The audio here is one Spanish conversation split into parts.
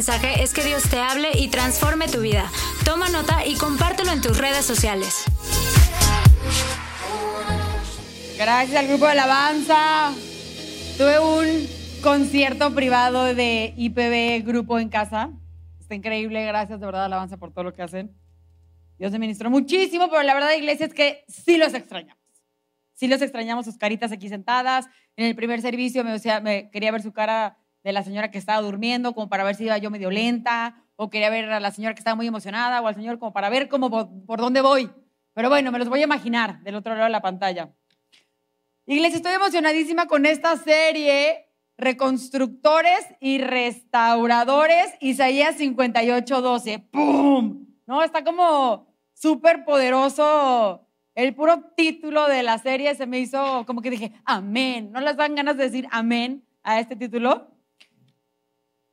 mensaje es que Dios te hable y transforme tu vida. Toma nota y compártelo en tus redes sociales. Gracias al grupo de alabanza. Tuve un concierto privado de IPB Grupo en casa. Está increíble, gracias de verdad alabanza por todo lo que hacen. Dios me ministró muchísimo, pero la verdad, iglesia, es que sí los extrañamos. Sí los extrañamos, sus caritas aquí sentadas. En el primer servicio me, me quería ver su cara de la señora que estaba durmiendo, como para ver si iba yo medio lenta, o quería ver a la señora que estaba muy emocionada, o al señor como para ver cómo, por dónde voy. Pero bueno, me los voy a imaginar del otro lado de la pantalla. Iglesia, estoy emocionadísima con esta serie, Reconstructores y Restauradores, Isaías 58, 12. ¡Pum! ¿No? Está como súper poderoso. El puro título de la serie se me hizo como que dije, amén. ¿No les dan ganas de decir amén a este título?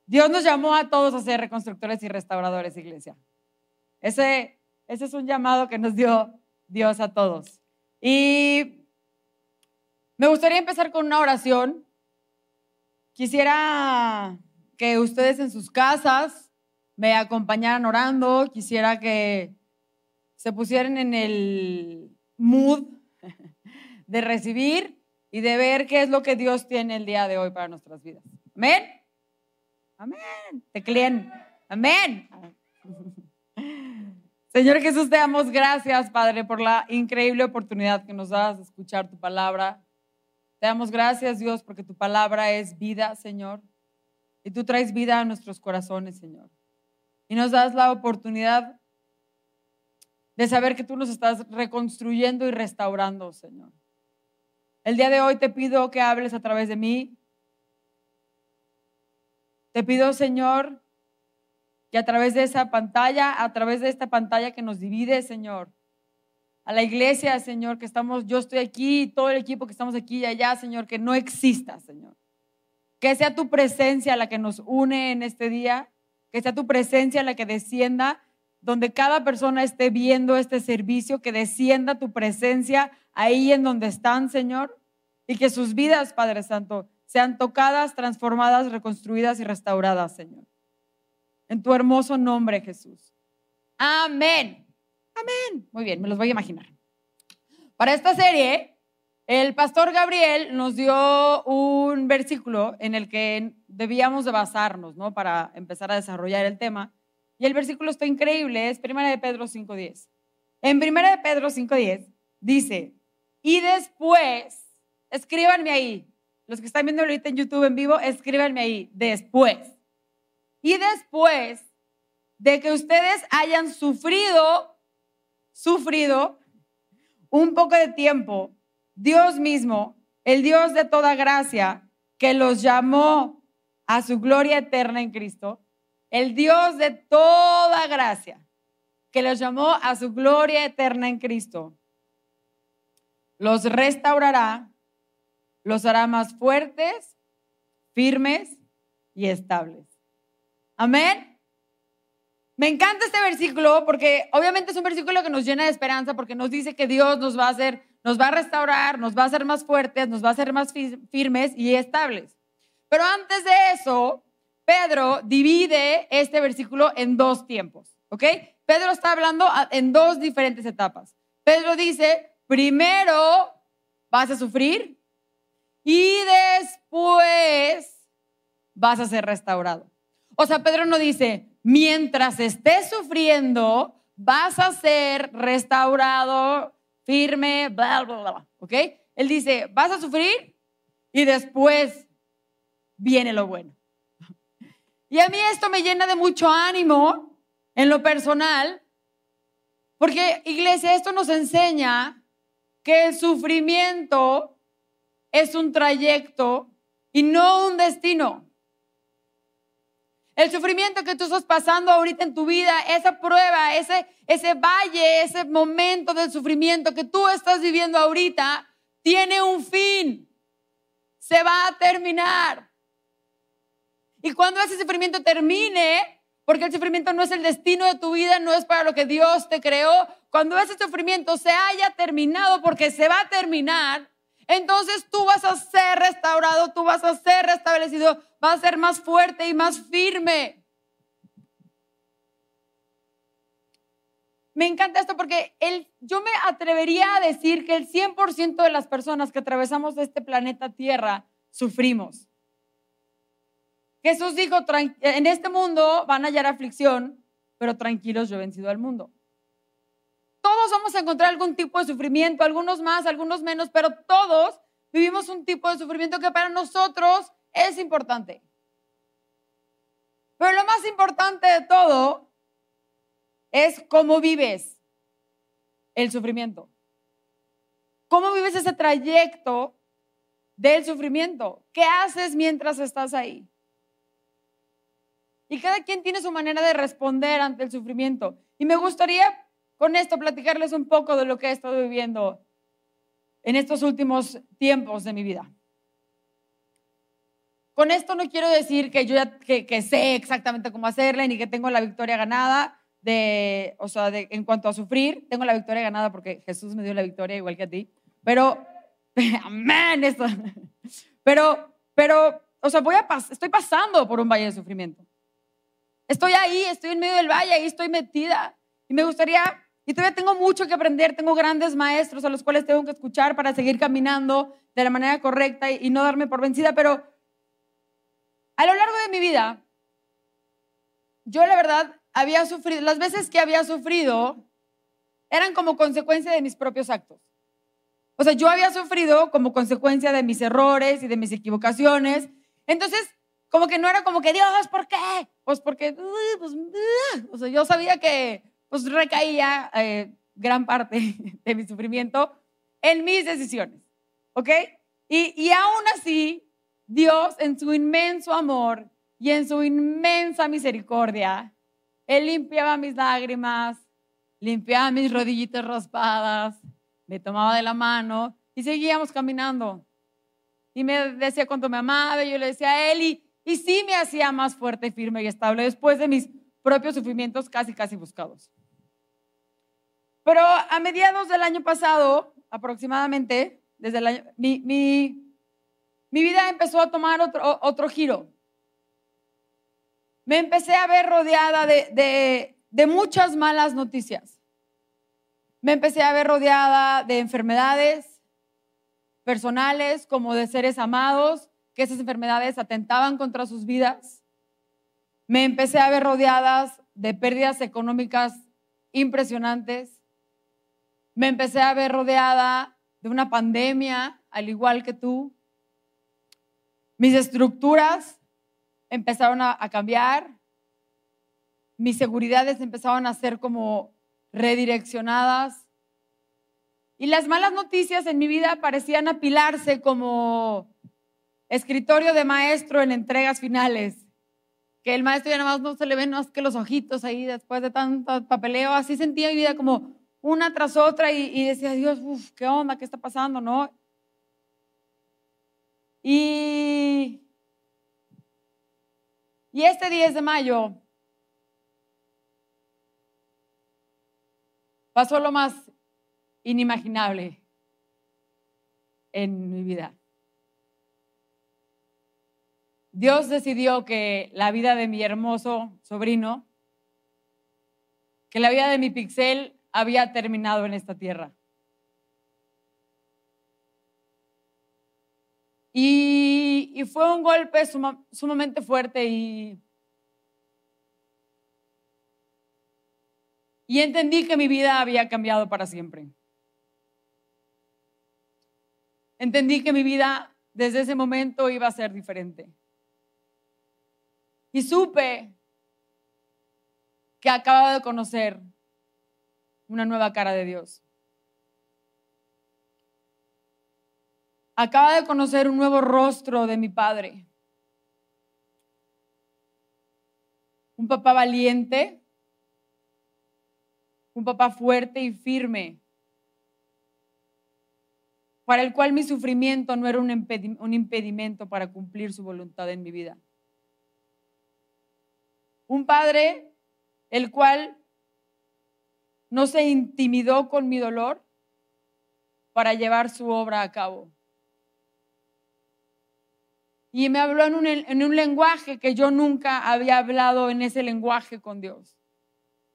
Dios nos llamó a todos a ser reconstructores y restauradores, iglesia. Ese, ese es un llamado que nos dio Dios a todos. Y me gustaría empezar con una oración. Quisiera que ustedes en sus casas me acompañaran orando. Quisiera que se pusieran en el mood de recibir y de ver qué es lo que Dios tiene el día de hoy para nuestras vidas. Amén. Amén. Tecleen. Amén. Señor Jesús, te damos gracias, Padre, por la increíble oportunidad que nos das de escuchar tu palabra. Te damos gracias, Dios, porque tu palabra es vida, Señor. Y tú traes vida a nuestros corazones, Señor. Y nos das la oportunidad de saber que tú nos estás reconstruyendo y restaurando, Señor. El día de hoy te pido que hables a través de mí. Te pido, Señor, que a través de esa pantalla, a través de esta pantalla que nos divide, Señor, a la iglesia, Señor, que estamos, yo estoy aquí, todo el equipo que estamos aquí y allá, Señor, que no exista, Señor. Que sea tu presencia la que nos une en este día, que sea tu presencia la que descienda, donde cada persona esté viendo este servicio, que descienda tu presencia ahí en donde están, Señor, y que sus vidas, Padre Santo, sean tocadas, transformadas, reconstruidas y restauradas, Señor. En tu hermoso nombre, Jesús. Amén. Amén. Muy bien, me los voy a imaginar. Para esta serie, el pastor Gabriel nos dio un versículo en el que debíamos de basarnos, ¿no? Para empezar a desarrollar el tema. Y el versículo está increíble, es 1 de Pedro 5.10. En 1 de Pedro 5.10 dice, y después, escríbanme ahí, los que están viendo ahorita en YouTube en vivo, escríbanme ahí, después. Y después de que ustedes hayan sufrido sufrido un poco de tiempo, Dios mismo, el Dios de toda gracia, que los llamó a su gloria eterna en Cristo, el Dios de toda gracia, que los llamó a su gloria eterna en Cristo, los restaurará, los hará más fuertes, firmes y estables. Amén. Me encanta este versículo porque obviamente es un versículo que nos llena de esperanza porque nos dice que Dios nos va a hacer, nos va a restaurar, nos va a hacer más fuertes, nos va a hacer más firmes y estables. Pero antes de eso, Pedro divide este versículo en dos tiempos, ¿ok? Pedro está hablando en dos diferentes etapas. Pedro dice, primero vas a sufrir y después vas a ser restaurado. O sea, Pedro no dice, mientras estés sufriendo, vas a ser restaurado, firme, bla, bla, bla. ¿Ok? Él dice, vas a sufrir y después viene lo bueno. Y a mí esto me llena de mucho ánimo en lo personal, porque iglesia, esto nos enseña que el sufrimiento es un trayecto y no un destino. El sufrimiento que tú estás pasando ahorita en tu vida, esa prueba, ese, ese valle, ese momento del sufrimiento que tú estás viviendo ahorita, tiene un fin. Se va a terminar. Y cuando ese sufrimiento termine, porque el sufrimiento no es el destino de tu vida, no es para lo que Dios te creó, cuando ese sufrimiento se haya terminado, porque se va a terminar, entonces tú vas a ser restaurado, tú vas a ser restablecido, vas a ser más fuerte y más firme. Me encanta esto porque yo me atrevería a decir que el 100% de las personas que atravesamos este planeta Tierra sufrimos. Jesús dijo, en este mundo van a hallar aflicción, pero tranquilos, yo he vencido al mundo. Todos vamos a encontrar algún tipo de sufrimiento, algunos más, algunos menos, pero todos vivimos un tipo de sufrimiento que para nosotros es importante. Pero lo más importante de todo es cómo vives el sufrimiento. ¿Cómo vives ese trayecto del sufrimiento? ¿Qué haces mientras estás ahí? Y cada quien tiene su manera de responder ante el sufrimiento. Y me gustaría con esto platicarles un poco de lo que he estado viviendo en estos últimos tiempos de mi vida. Con esto no quiero decir que yo ya que, sé exactamente cómo hacerla ni que tengo la victoria ganada de, o sea, de, en cuanto a sufrir, tengo la victoria ganada porque Jesús me dio la victoria igual que a ti. Pero, amén, esto. Pero, pero, o sea, voy a estoy pasando por un valle de sufrimiento. Estoy ahí, estoy en medio del valle, ahí estoy metida. Y me gustaría, y todavía tengo mucho que aprender, tengo grandes maestros a los cuales tengo que escuchar para seguir caminando de la manera correcta y, no darme por vencida, pero a lo largo de mi vida, yo la verdad había sufrido, las veces que había sufrido eran como consecuencia de mis propios actos. O sea, yo había sufrido como consecuencia de mis errores y de mis equivocaciones. Entonces, como que no era como que, Dios, ¿por qué? Pues porque, pues, o sea, yo sabía que pues recaía eh, gran parte de mi sufrimiento en mis decisiones, ¿ok? Y, y aún así, Dios en su inmenso amor y en su inmensa misericordia, Él limpiaba mis lágrimas, limpiaba mis rodillitas raspadas, me tomaba de la mano y seguíamos caminando. Y me decía cuánto me amaba, y yo le decía a Él, y y sí me hacía más fuerte, firme y estable después de mis propios sufrimientos casi, casi buscados. Pero a mediados del año pasado, aproximadamente, desde el año, mi, mi, vida empezó a tomar otro, otro giro. Me empecé a ver rodeada de, de, de muchas malas noticias. Me empecé a ver rodeada de enfermedades personales como de seres amados que esas enfermedades atentaban contra sus vidas. Me empecé a ver rodeadas de pérdidas económicas impresionantes. Me empecé a ver rodeada de una pandemia, al igual que tú. Mis estructuras empezaron a, cambiar. Mis seguridades empezaron a ser como redireccionadas. Y las malas noticias en mi vida parecían apilarse como escritorio de maestro en entregas finales, que el maestro ya nada más no se le ven más que los ojitos ahí después de tanto papeleo, así sentía mi vida como una tras otra y, decía, Dios, uf, ¿qué onda? ¿Qué está pasando? ¿No? Y, y este 10 de mayo pasó lo más inimaginable en mi vida. Dios decidió que la vida de mi hermoso sobrino, que la vida de mi pixel había terminado en esta tierra. Y, fue un golpe sumamente fuerte y, y entendí que mi vida había cambiado para siempre. Entendí que mi vida desde ese momento iba a ser diferente. Y supe que acababa de conocer una nueva cara de Dios. Acaba de conocer un nuevo rostro de mi padre. Un papá valiente, un papá fuerte y firme, para el cual mi sufrimiento no era un impedimento para cumplir su voluntad en mi vida. Un padre el cual no se intimidó con mi dolor para llevar su obra a cabo. Y me habló en un, en un, lenguaje que yo nunca había hablado en ese lenguaje con Dios.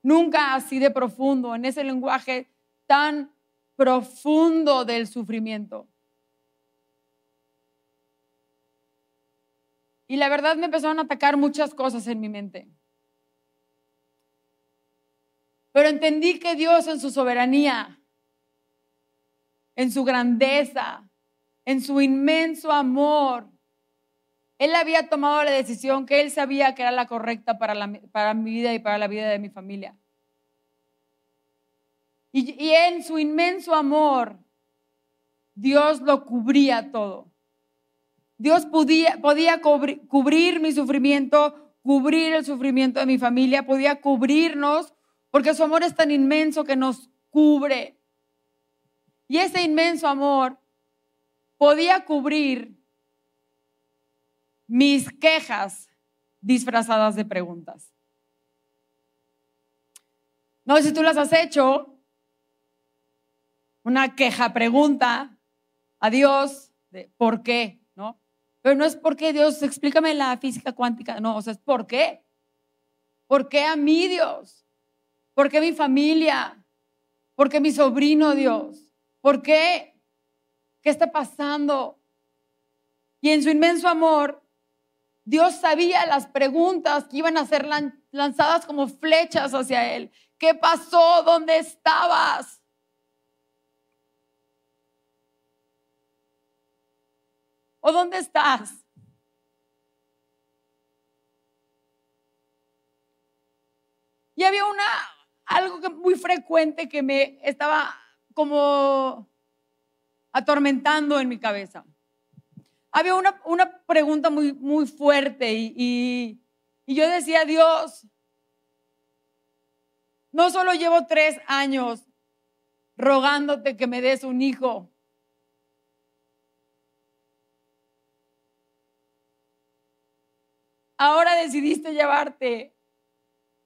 nunca así de profundo, en ese lenguaje tan profundo del sufrimiento. Y la verdad me empezaron a atacar muchas cosas en mi mente. Pero entendí que Dios en su soberanía, en su grandeza, en su inmenso amor, Él había tomado la decisión que Él sabía que era la correcta para, para mi vida y para la vida de mi familia. Y, en su inmenso amor, Dios lo cubría todo. Dios podía, podía cubrir mi sufrimiento, cubrir el sufrimiento de mi familia, podía cubrirnos, porque su amor es tan inmenso que nos cubre. Y ese inmenso amor podía cubrir mis quejas disfrazadas de preguntas. No sé si tú las has hecho, una queja pregunta a Dios de por qué, ¿no? Pero no es porque Dios, explícame la física cuántica, no, o sea, es por qué. ¿Por qué a mí Dios? ¿Por qué mi familia? ¿Por qué mi sobrino Dios? ¿Por qué? ¿Qué está pasando? Y en su inmenso amor, Dios sabía las preguntas que iban a ser lanzadas como flechas hacia Él. ¿Qué pasó? ¿Dónde estabas? ¿O dónde estás? Y había una, algo muy frecuente que me estaba como atormentando en mi cabeza. Había una, una pregunta muy, muy fuerte y, y, y yo decía, Dios, no solo llevo tres años rogándote que me des un hijo, ahora decidiste llevarte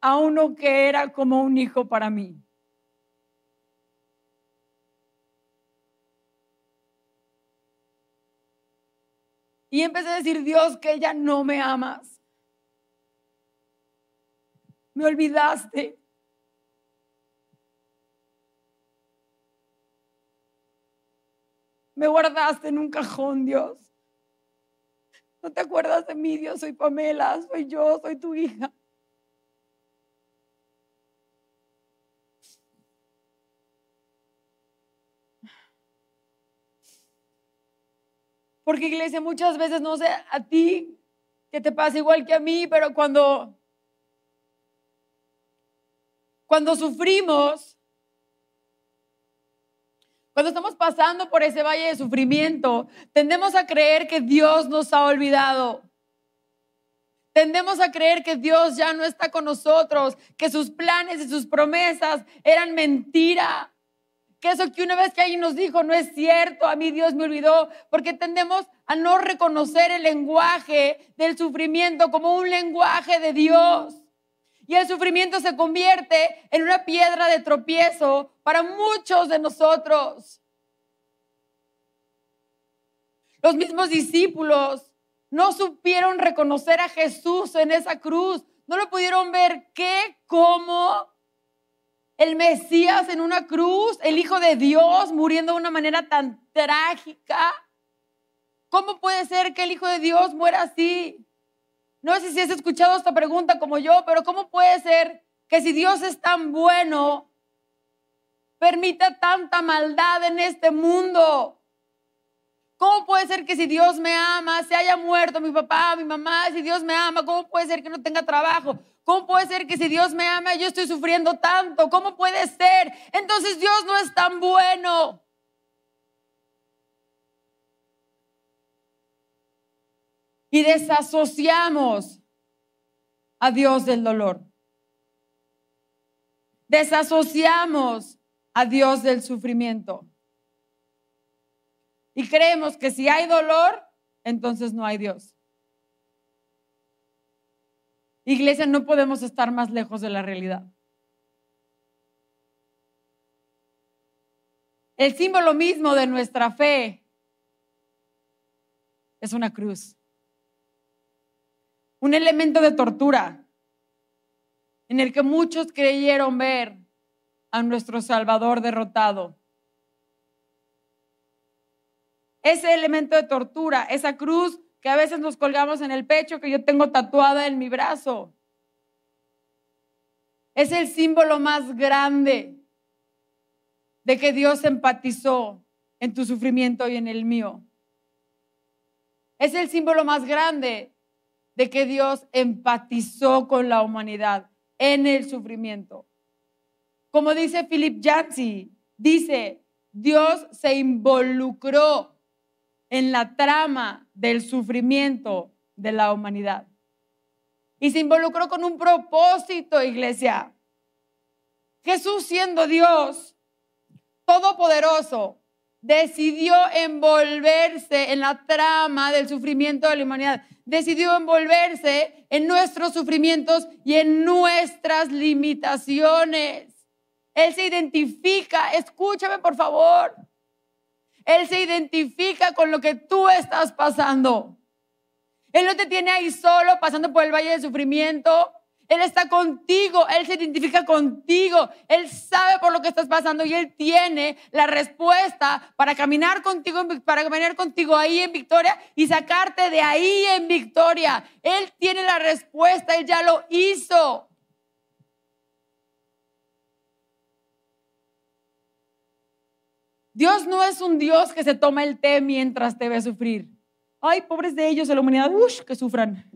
a uno que era como un hijo para mí. Y empecé a decir, Dios, que ya no me amas. Me olvidaste. Me guardaste en un cajón, Dios. ¿No te acuerdas de mí, Dios? Soy Pamela, soy yo, soy tu hija. Porque iglesia, muchas veces, no sé, a ti, que te pasa igual que a mí, pero cuando, cuando sufrimos, cuando estamos pasando por ese valle de sufrimiento, tendemos a creer que Dios nos ha olvidado. Tendemos a creer que Dios ya no está con nosotros, que sus planes y sus promesas eran mentira. Que eso que una vez que alguien nos dijo no es cierto, a mí Dios me olvidó, porque tendemos a no reconocer el lenguaje del sufrimiento como un lenguaje de Dios. Y el sufrimiento se convierte en una piedra de tropiezo para muchos de nosotros. Los mismos discípulos no supieron reconocer a Jesús en esa cruz. No lo pudieron ver qué, cómo el Mesías en una cruz, el Hijo de Dios muriendo de una manera tan trágica. ¿Cómo puede ser que el Hijo de Dios muera así? No sé si has escuchado esta pregunta como yo, pero ¿cómo puede ser que si Dios es tan bueno, permita tanta maldad en este mundo? ¿Cómo puede ser que si Dios me ama, se haya muerto mi papá, mi mamá, si Dios me ama, cómo puede ser que no tenga trabajo? ¿Cómo puede ser que si Dios me ama, yo estoy sufriendo tanto? ¿Cómo puede ser? Entonces Dios no es tan bueno. y desasociamos a Dios del dolor. Desasociamos a Dios del sufrimiento. Y creemos que si hay dolor, entonces no hay Dios. Iglesia, no podemos estar más lejos de la realidad. El símbolo mismo de nuestra fe es una cruz un elemento de tortura. en el que muchos creyeron ver a nuestro Salvador derrotado. Ese elemento de tortura, esa cruz que a veces nos colgamos en el pecho, que yo tengo tatuada en mi brazo, es el símbolo más grande de que Dios empatizó en tu sufrimiento y en el mío. Es el símbolo más grande de que Dios empatizó con la humanidad en el sufrimiento. Como dice Philip Yancey, dice, Dios se involucró en la trama del sufrimiento de la humanidad. Y se involucró con un propósito, iglesia. Jesús siendo Dios todopoderoso, decidió envolverse en la trama del sufrimiento de la humanidad. Decidió envolverse en nuestros sufrimientos y en nuestras limitaciones. Él se identifica, escúchame por favor. Él se identifica con lo que tú estás pasando. Él no te tiene ahí solo pasando por el valle de sufrimiento. Él está contigo, Él se identifica contigo, Él sabe por lo que estás pasando y Él tiene la respuesta para caminar contigo, para caminar contigo ahí en victoria y sacarte de ahí en victoria. Él tiene la respuesta, Él ya lo hizo. Dios no es un Dios que se toma el té mientras te ve sufrir. Ay, pobres de ellos, de la humanidad, uff, que sufran.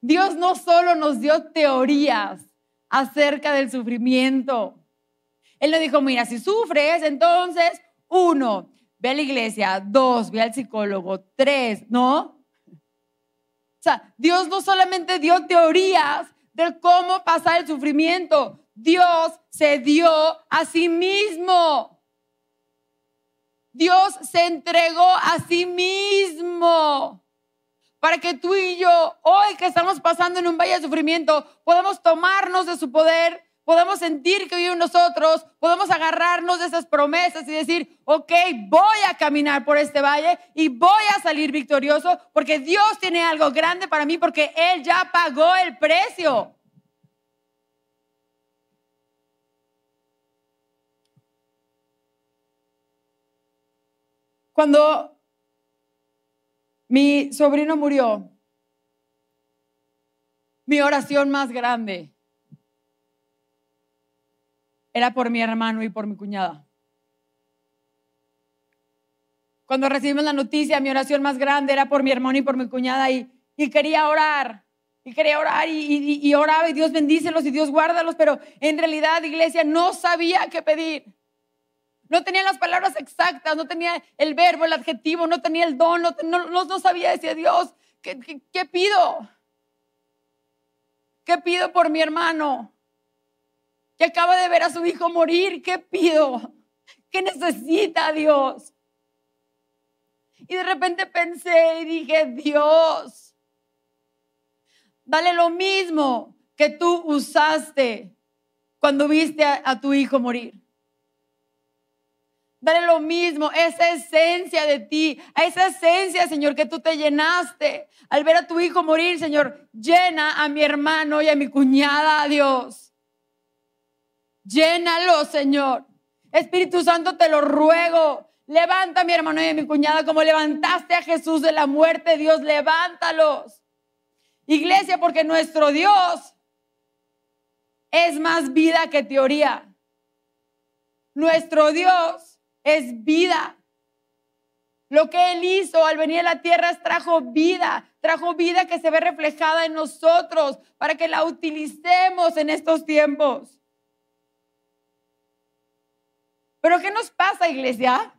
Dios no solo nos dio teorías acerca del sufrimiento. Él no dijo, mira, si sufres, entonces, uno, ve a la iglesia, dos, ve al psicólogo, tres, ¿no? O sea, Dios no solamente dio teorías de cómo pasar el sufrimiento, Dios se dio a sí mismo. Dios se entregó a sí mismo para que tú y yo, hoy que estamos pasando en un valle de sufrimiento, podamos tomarnos de su poder, podamos sentir que vive en nosotros, podamos agarrarnos de esas promesas y decir, ok, voy a caminar por este valle y voy a salir victorioso porque Dios tiene algo grande para mí porque Él ya pagó el precio. Cuando mi sobrino murió. Mi oración más grande era por mi hermano y por mi cuñada. Cuando recibimos la noticia, mi oración más grande era por mi hermano y por mi cuñada y, quería orar. Y quería orar y, y oraba y Dios bendícelos y Dios guárdalos, pero en realidad, iglesia, no sabía qué pedir. No tenía las palabras exactas, no tenía el verbo, el adjetivo, no tenía el don, no, sabía decir Dios, ¿qué, qué pido? ¿Qué pido por mi hermano? Que acaba de ver a su hijo morir, ¿qué pido? ¿Qué necesita Dios? Y de repente pensé y dije, Dios, dale lo mismo que tú usaste cuando viste a tu hijo morir. Dale lo mismo, esa esencia de ti, a esa esencia, Señor, que tú te llenaste. Al ver a tu hijo morir, Señor, llena a mi hermano y a mi cuñada, Dios. Llénalo, Señor. Espíritu Santo, te lo ruego. Levanta a mi hermano y a mi cuñada como levantaste a Jesús de la muerte, Dios, levántalos. Iglesia, porque nuestro Dios es más vida que teoría. Nuestro Dios es vida. Lo que Él hizo al venir a la tierra trajo vida, trajo vida que se ve reflejada en nosotros para que la utilicemos en estos tiempos. Pero ¿qué nos pasa, iglesia?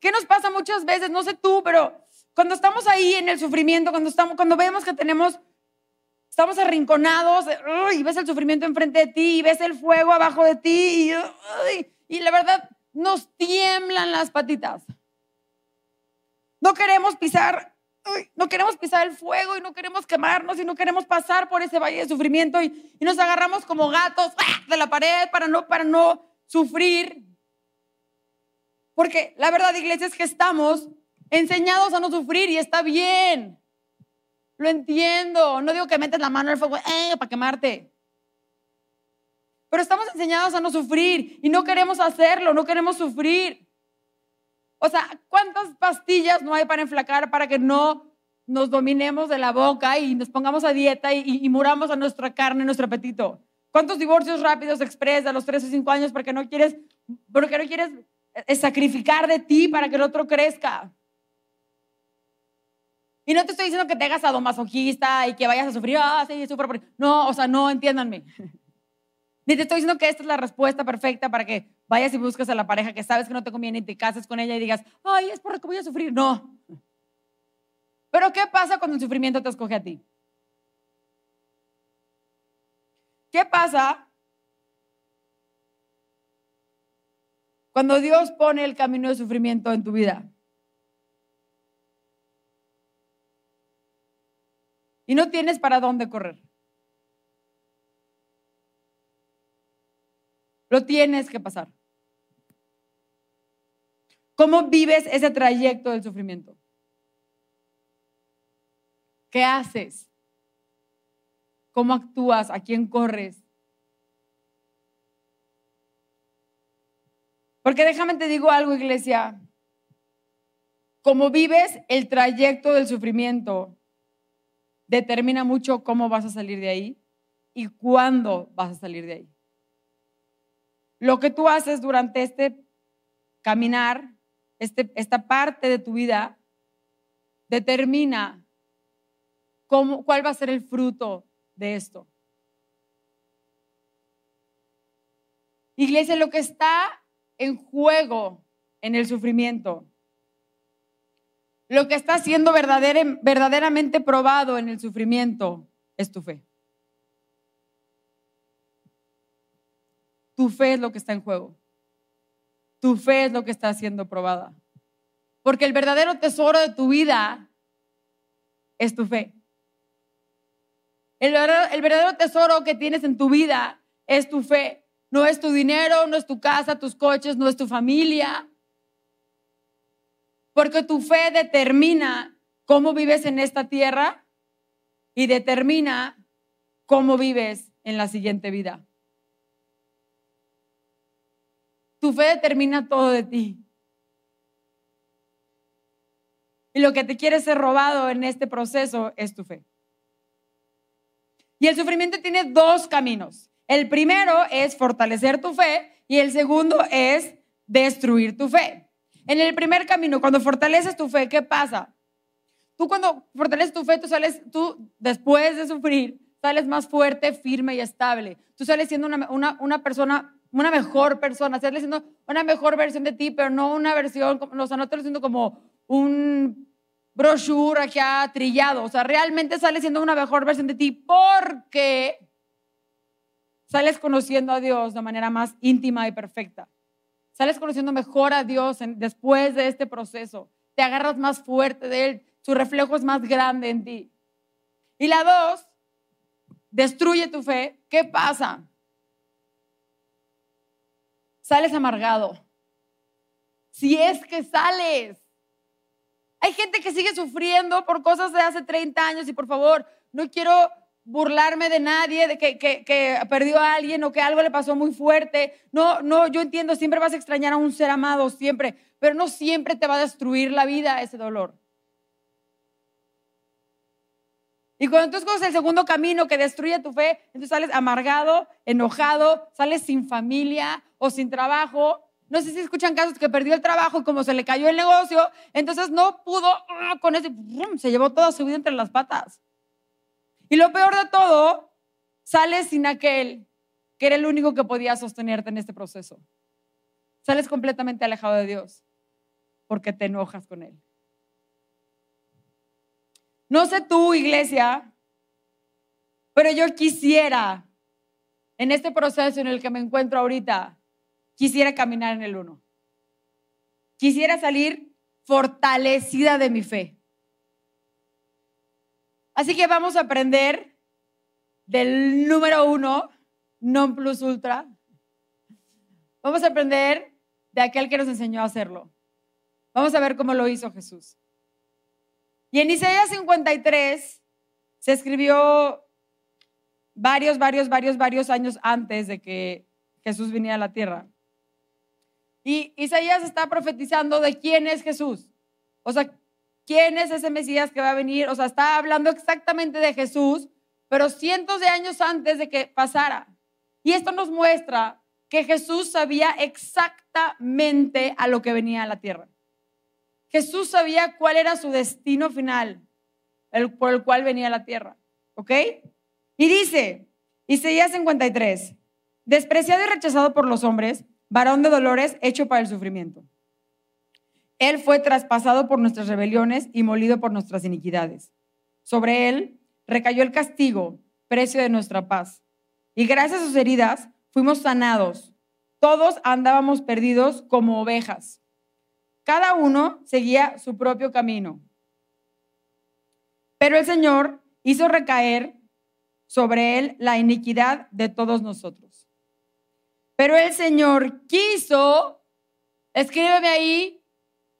¿Qué nos pasa muchas veces? No sé tú, pero cuando estamos ahí en el sufrimiento, cuando, estamos, cuando vemos que tenemos, estamos arrinconados y ves el sufrimiento enfrente de ti y ves el fuego abajo de ti y, y la verdad nos tiemblan las patitas. No queremos pisar, no queremos pisar el fuego y no queremos quemarnos y no queremos pasar por ese valle de sufrimiento y, nos agarramos como gatos ¡ah! de la pared para no, para no sufrir. Porque la verdad, iglesia, es que estamos enseñados a no sufrir y está bien. lo entiendo. No digo que metes la mano al fuego eh, para quemarte. Pero estamos enseñados a no sufrir y no queremos hacerlo, no queremos sufrir. O sea, ¿cuántas pastillas no hay para enflacar para que no nos dominemos de la boca y nos pongamos a dieta y, muramos a nuestra carne, nuestro apetito? ¿Cuántos divorcios rápidos expresa a los 3 o 5 años porque no quieres, porque no quieres eh, sacrificar de ti para que el otro crezca? Y no te estoy diciendo que te hagas masoquista y que vayas a sufrir, ah, sí, sufro por... No, o sea, no, entiéndanme. Ni te estoy diciendo que esta es la respuesta perfecta para que vayas y busques a la pareja que sabes que no te conviene y te cases con ella y digas, ay, es por lo que voy a sufrir. No. Pero ¿qué pasa cuando el sufrimiento te escoge a ti? ¿Qué pasa cuando Dios pone el camino de sufrimiento en tu vida? Y no tienes para dónde correr. Lo tienes que pasar. ¿Cómo vives ese trayecto del sufrimiento? ¿Qué haces? ¿Cómo actúas? ¿A quién corres? Porque déjame te digo algo, iglesia. Cómo vives el trayecto del sufrimiento determina mucho cómo vas a salir de ahí y cuándo vas a salir de ahí. Lo que tú haces durante este caminar, este, esta parte de tu vida, determina cómo, cuál va a ser el fruto de esto. Iglesia, lo que está en juego en el sufrimiento, lo que está siendo verdaderamente probado en el sufrimiento es tu fe. Tu fe es lo que está en juego. Tu fe es lo que está siendo probada. Porque el verdadero tesoro de tu vida es tu fe. El verdadero, tesoro que tienes en tu vida es tu fe. No es tu dinero, no es tu casa, tus coches, no es tu familia. Porque tu fe determina cómo vives en esta tierra y determina cómo vives en la siguiente vida. Tu fe determina todo de ti. Y lo que te quiere ser robado en este proceso es tu fe. Y el sufrimiento tiene dos caminos. El primero es fortalecer tu fe y el segundo es destruir tu fe. En el primer camino, cuando fortaleces tu fe, ¿qué pasa? Tú cuando fortaleces tu fe, tú sales, tú después de sufrir, sales más fuerte, firme y estable. Tú sales siendo una, una, una persona, una mejor persona, sales siendo una mejor versión de ti, pero no una versión, o sea, no te como un brochure ha trillado. O sea, realmente sales siendo una mejor versión de ti porque sales conociendo a Dios de manera más íntima y perfecta. Sales conociendo mejor a Dios después de este proceso. Te agarras más fuerte de Él. Su reflejo es más grande en ti. Y la dos, destruye tu fe. ¿Qué pasa? Sales amargado. Si es que sales. Hay gente que sigue sufriendo por cosas de hace 30 años y por favor, no quiero burlarme de nadie, de que, que, perdió a alguien o que algo le pasó muy fuerte. No, no, yo entiendo, siempre vas a extrañar a un ser amado, siempre, pero no siempre te va a destruir la vida ese dolor. Y cuando tú escoges el segundo camino que destruye tu fe, entonces sales amargado, enojado, sales sin familia o sin trabajo no sé si escuchan casos que perdió el trabajo y como se le cayó el negocio, entonces no pudo ah, con ese, se llevó toda su vida entre las patas. Y lo peor de todo, sales sin aquel que era el único que podía sostenerte en este proceso. Sales completamente alejado de Dios porque te enojas con Él. No sé tú, iglesia, pero yo quisiera, en este proceso en el que me encuentro ahorita, quisiera caminar en el uno. Quisiera salir fortalecida de mi fe. Así que vamos a aprender del número uno, non plus ultra. Vamos a aprender de aquel que nos enseñó a hacerlo. Vamos a ver cómo lo hizo Jesús. Y en Isaías 53, se escribió varios, varios, varios, varios años antes de que Jesús viniera a la tierra. Y Isaías está profetizando de quién es Jesús. O sea, quién es ese Mesías que va a venir. O sea, está hablando exactamente de Jesús, pero cientos de años antes de que pasara. Y esto nos muestra que Jesús sabía exactamente a lo que venía a la tierra. Jesús sabía cuál era su destino final, el, por el cual venía a la tierra. ¿Ok? Y dice, Isaías 53, despreciado y rechazado por los hombres, varón de dolores, hecho para el sufrimiento. Él fue traspasado por nuestras rebeliones y molido por nuestras iniquidades. Sobre él recayó el castigo, precio de nuestra paz. Y gracias a sus heridas fuimos sanados. Todos andábamos perdidos como ovejas. Cada uno seguía su propio camino. Pero el Señor hizo recaer sobre él la iniquidad de todos nosotros. Pero el Señor quiso, escríbeme ahí,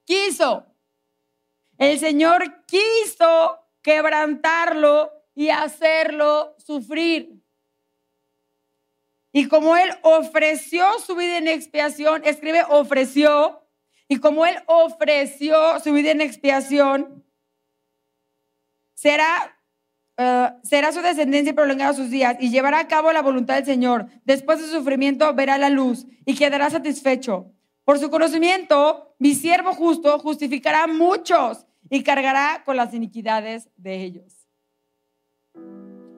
quiso. El Señor quiso quebrantarlo y hacerlo sufrir. Y como Él ofreció su vida en expiación, escribe ofreció, y como Él ofreció su vida en expiación, será eh, será su descendencia prolongada sus días y llevará a cabo la voluntad del Señor. Después de su sufrimiento verá la luz y quedará satisfecho. Por su conocimiento, mi siervo justo justificará a muchos y cargará con las iniquidades de ellos.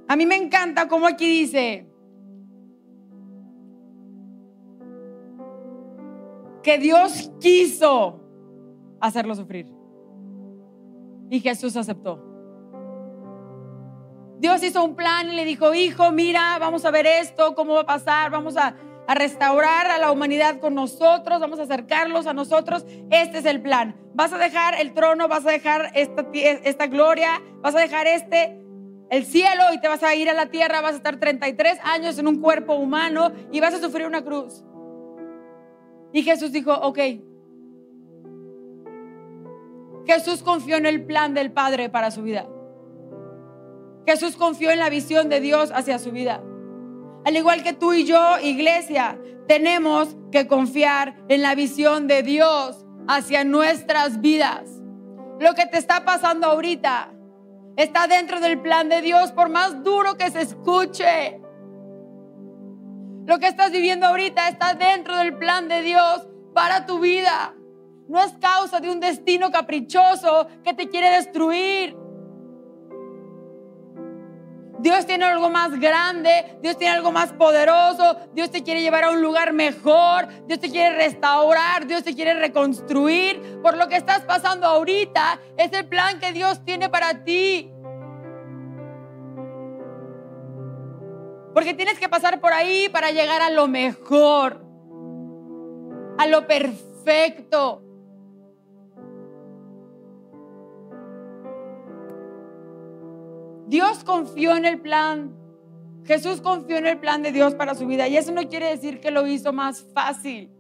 A mí me encanta como aquí dice que Dios quiso hacerlo sufrir y Jesús aceptó. Dios hizo un plan y le dijo, hijo, mira, vamos a ver esto, cómo va a pasar, vamos a, restaurar a la humanidad con nosotros, vamos a acercarlos a nosotros. Este es el plan. Vas a dejar el trono, vas a dejar esta, esta gloria, vas a dejar este, el cielo y te vas a ir a la tierra, vas a estar 33 años en un cuerpo humano y vas a sufrir una cruz. Y Jesús dijo, ok. Jesús confió en el plan del Padre para su vida. Jesús confió en la visión de Dios hacia su vida. Al igual que tú y yo, iglesia, tenemos que confiar en la visión de Dios hacia nuestras vidas. Lo que te está pasando ahorita está dentro del plan de Dios, por más duro que se escuche. Lo que estás viviendo ahorita está dentro del plan de Dios para tu vida. No es causa de un destino caprichoso que te quiere destruir. Dios tiene algo más grande, Dios tiene algo más poderoso, Dios te quiere llevar a un lugar mejor, Dios te quiere restaurar, Dios te quiere reconstruir. Por lo que estás pasando ahorita es el plan que Dios tiene para ti. Porque tienes que pasar por ahí para llegar a lo mejor, a lo perfecto. Dios confió en el plan. Jesús confió en el plan de Dios para su vida. Y eso no quiere decir que lo hizo más fácil.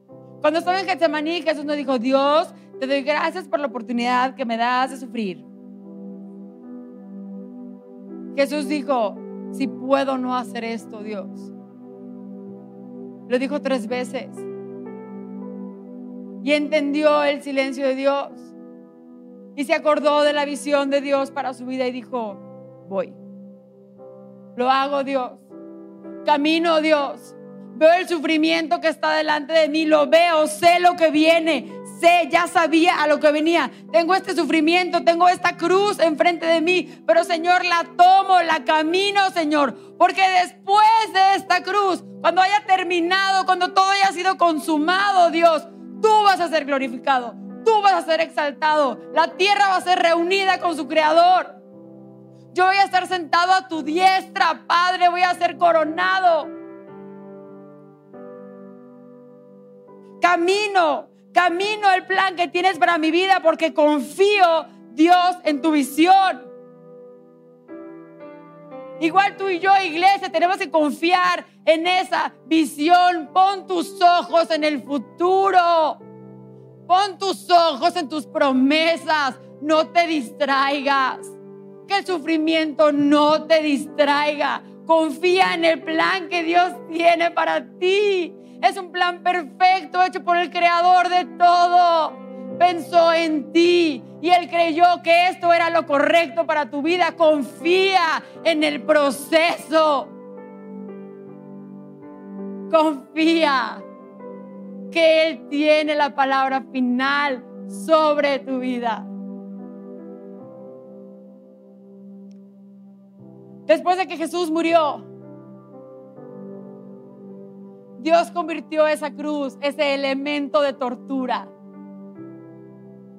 Cuando estaba en Getsemaní, Jesús nos dijo, Dios, te doy gracias por la oportunidad que me das de sufrir. Jesús dijo, si puedo no hacer esto, Dios. Lo dijo tres veces. Y entendió el silencio de Dios. Y se acordó de la visión de Dios para su vida y dijo, voy. Lo hago Dios. Camino Dios. Veo el sufrimiento que está delante de mí, lo veo, sé lo que viene, sé, ya sabía a lo que venía. Tengo este sufrimiento, tengo esta cruz enfrente de mí, pero Señor, la tomo, la camino, Señor, porque después de esta cruz, cuando haya terminado, cuando todo haya sido consumado, Dios, tú vas a ser glorificado, tú vas a ser exaltado, la tierra va a ser reunida con su creador. Yo voy a estar sentado a tu diestra, Padre, voy a ser coronado. Camino, camino el plan que tienes para mi vida porque confío, Dios, en tu visión. Igual tú y yo, iglesia, tenemos que confiar en esa visión. Pon tus ojos en el futuro. Pon tus ojos en tus promesas. No te distraigas. que el sufrimiento no te distraiga. Confía en el plan que Dios tiene para ti. Es un plan perfecto hecho por el creador de todo. Pensó en ti y él creyó que esto era lo correcto para tu vida. Confía en el proceso. Confía que Él tiene la palabra final sobre tu vida. Después de que Jesús murió, Dios convirtió esa cruz, ese elemento de tortura,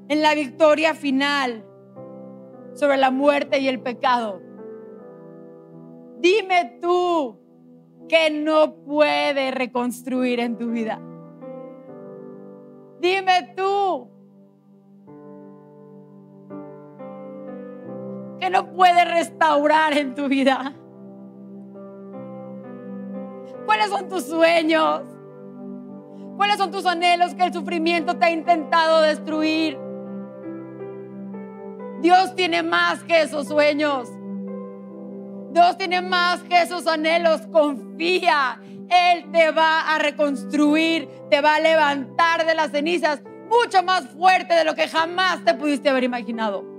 en la victoria final sobre la muerte y el pecado. Dime tú que no puede reconstruir en tu vida. Dime tú que no puede restaurar en tu vida. ¿Cuáles son tus sueños? ¿Cuáles son tus anhelos que el sufrimiento te ha intentado destruir? Dios tiene más que esos sueños. Dios tiene más que esos anhelos. Confía. Él te va a reconstruir, te va a levantar de las cenizas mucho más fuerte de lo que jamás te pudiste haber imaginado.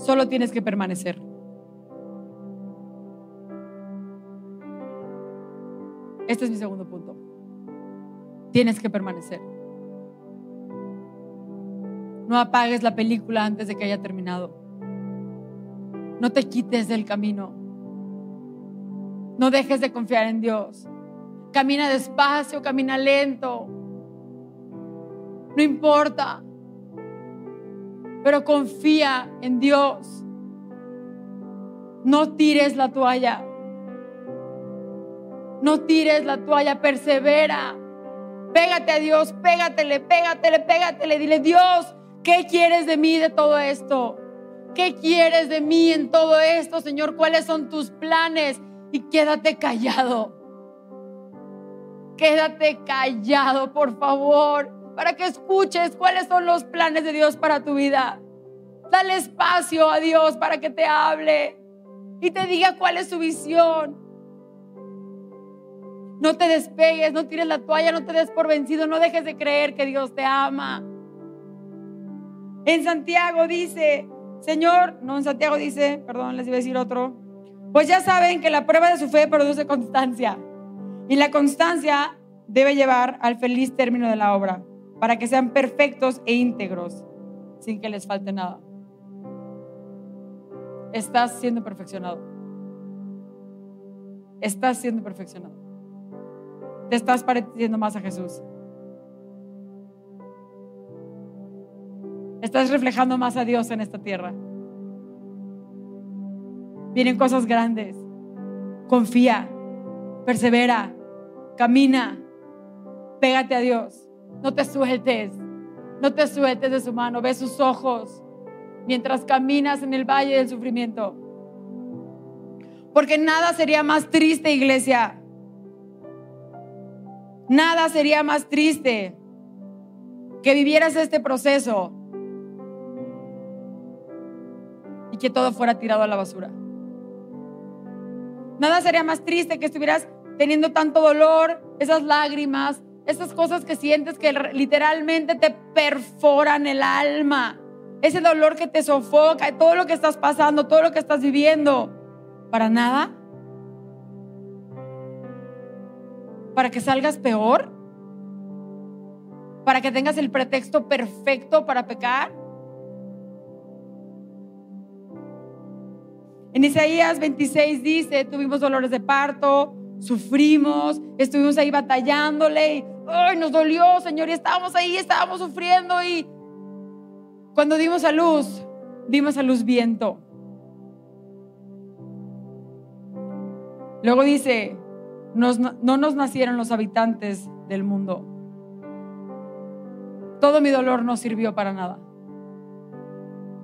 Solo tienes que permanecer. Este es mi segundo punto. Tienes que permanecer. No apagues la película antes de que haya terminado. No te quites del camino. No dejes de confiar en Dios. Camina despacio, camina lento. No importa. Pero confía en Dios. No tires la toalla. No tires la toalla, persevera. Pégate a Dios, pégatele, pégatele, pégatele. Dile, Dios, ¿Qué quieres de mí de todo esto? ¿Qué quieres de mí en todo esto, Señor? ¿Cuáles son tus planes? Y quédate callado. Quédate callado, por favor, para que escuches cuáles son los planes de Dios para tu vida. Dale espacio a Dios para que te hable y te diga cuál es su visión. No te despegues, no tires la toalla, no te des por vencido, no dejes de creer que Dios te ama. En Santiago dice, Señor, no en Santiago dice, perdón, les iba a decir otro, pues ya saben que la prueba de su fe produce constancia y la constancia debe llevar al feliz término de la obra para que sean perfectos e íntegros sin que les falte nada. Estás siendo perfeccionado. Estás siendo perfeccionado. Te estás pareciendo más a Jesús. Estás reflejando más a Dios en esta tierra. Vienen cosas grandes. Confía, persevera, camina, pégate a Dios. No te sueltes, no te sueltes de su mano. Ve sus ojos mientras caminas en el valle del sufrimiento. Porque nada sería más triste, iglesia. Nada sería más triste que vivieras este proceso que todo fuera tirado a la basura. Nada sería más triste que estuvieras teniendo tanto dolor, esas lágrimas, esas cosas que sientes que literalmente te perforan el alma, ese dolor que te sofoca, todo lo que estás pasando, todo lo que estás viviendo, para nada, para que salgas peor, para que tengas el pretexto perfecto para pecar. En Isaías 26 dice, tuvimos dolores de parto, sufrimos, estuvimos ahí batallándole y ¡ay, nos dolió, Señor! Y estábamos ahí, estábamos sufriendo y cuando dimos a luz, dimos a luz viento. Luego dice, no nos nacieron los habitantes del mundo. Todo mi dolor no sirvió para nada.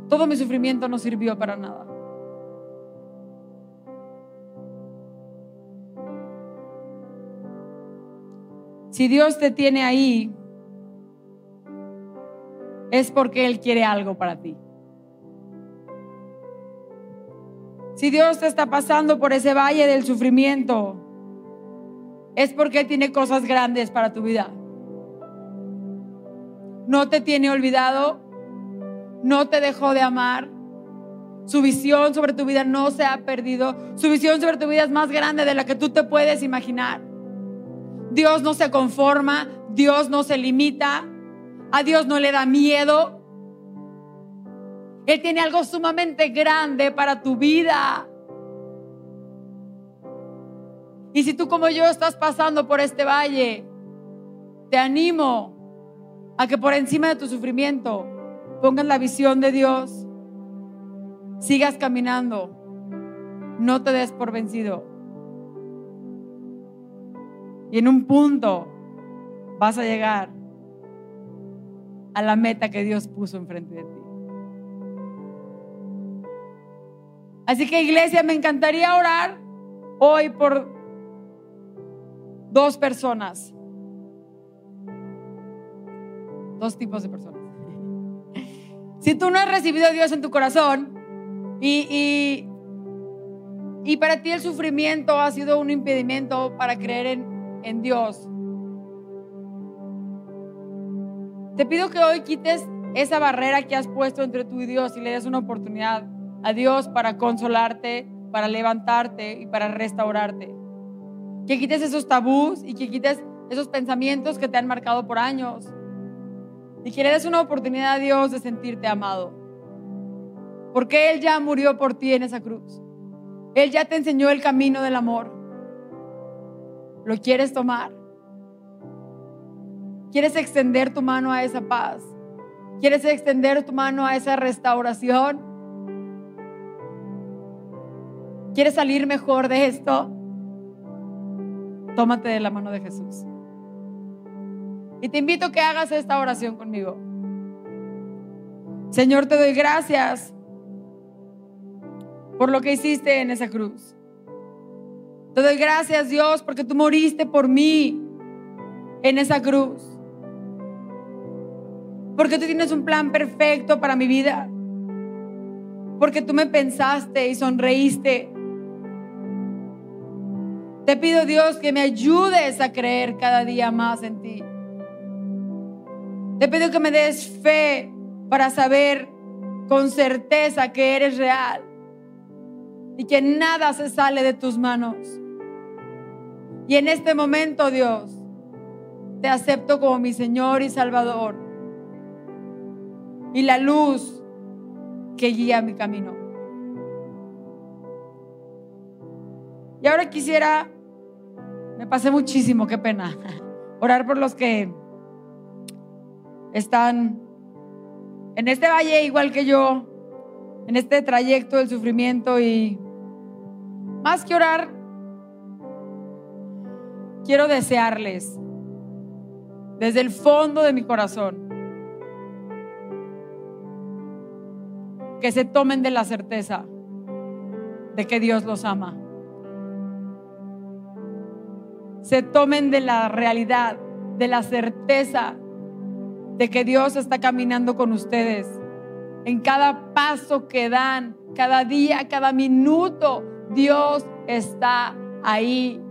Todo mi sufrimiento no sirvió para nada. Si Dios te tiene ahí, es porque Él quiere algo para ti. Si Dios te está pasando por ese valle del sufrimiento, es porque Él tiene cosas grandes para tu vida. No te tiene olvidado, no te dejó de amar. Su visión sobre tu vida no se ha perdido. Su visión sobre tu vida es más grande de la que tú te puedes imaginar. Dios no se conforma, Dios no se limita, a Dios no le da miedo. Él tiene algo sumamente grande para tu vida. Y si tú como yo estás pasando por este valle, te animo a que por encima de tu sufrimiento pongas la visión de Dios, sigas caminando, no te des por vencido. Y en un punto vas a llegar a la meta que Dios puso enfrente de ti. Así que iglesia, me encantaría orar hoy por dos personas. Dos tipos de personas. Si tú no has recibido a Dios en tu corazón y, y, y para ti el sufrimiento ha sido un impedimento para creer en, en Dios, te pido que hoy quites esa barrera que has puesto entre tú y Dios y le des una oportunidad a Dios para consolarte, para levantarte y para restaurarte. Que quites esos tabús y que quites esos pensamientos que te han marcado por años. Y que le des una oportunidad a Dios de sentirte amado. Porque Él ya murió por ti en esa cruz. Él ya te enseñó el camino del amor. ¿Lo quieres tomar? ¿Quieres extender tu mano a esa paz? ¿Quieres extender tu mano a esa restauración? ¿Quieres salir mejor de esto? Tómate de la mano de Jesús. Y te invito a que hagas esta oración conmigo. Señor, te doy gracias por lo que hiciste en esa cruz. Te doy gracias, Dios, porque tú moriste por mí en esa cruz. Porque tú tienes un plan perfecto para mi vida. Porque tú me pensaste y sonreíste. Te pido Dios que me ayudes a creer cada día más en ti. Te pido que me des fe para saber con certeza que eres real y que nada se sale de tus manos. Y en este momento, Dios, te acepto como mi Señor y Salvador y la luz que guía mi camino. Y ahora quisiera, me pasé muchísimo, qué pena, orar por los que están en este valle igual que yo, en este trayecto del sufrimiento y más que orar, quiero desearles desde el fondo de mi corazón que se tomen de la certeza de que Dios los ama. Se tomen de la realidad, de la certeza de que Dios está caminando con ustedes. En cada paso que dan, cada día, cada minuto, Dios está ahí.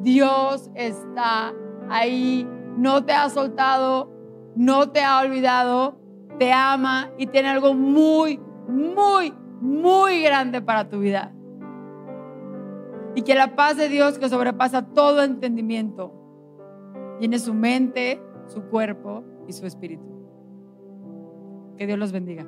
Dios está ahí. No te ha soltado, no te ha olvidado te ama y tiene algo muy, muy, muy grande para tu vida. Y que la paz de Dios que sobrepasa todo entendimiento llene su mente, su cuerpo y su espíritu. Que Dios los bendiga.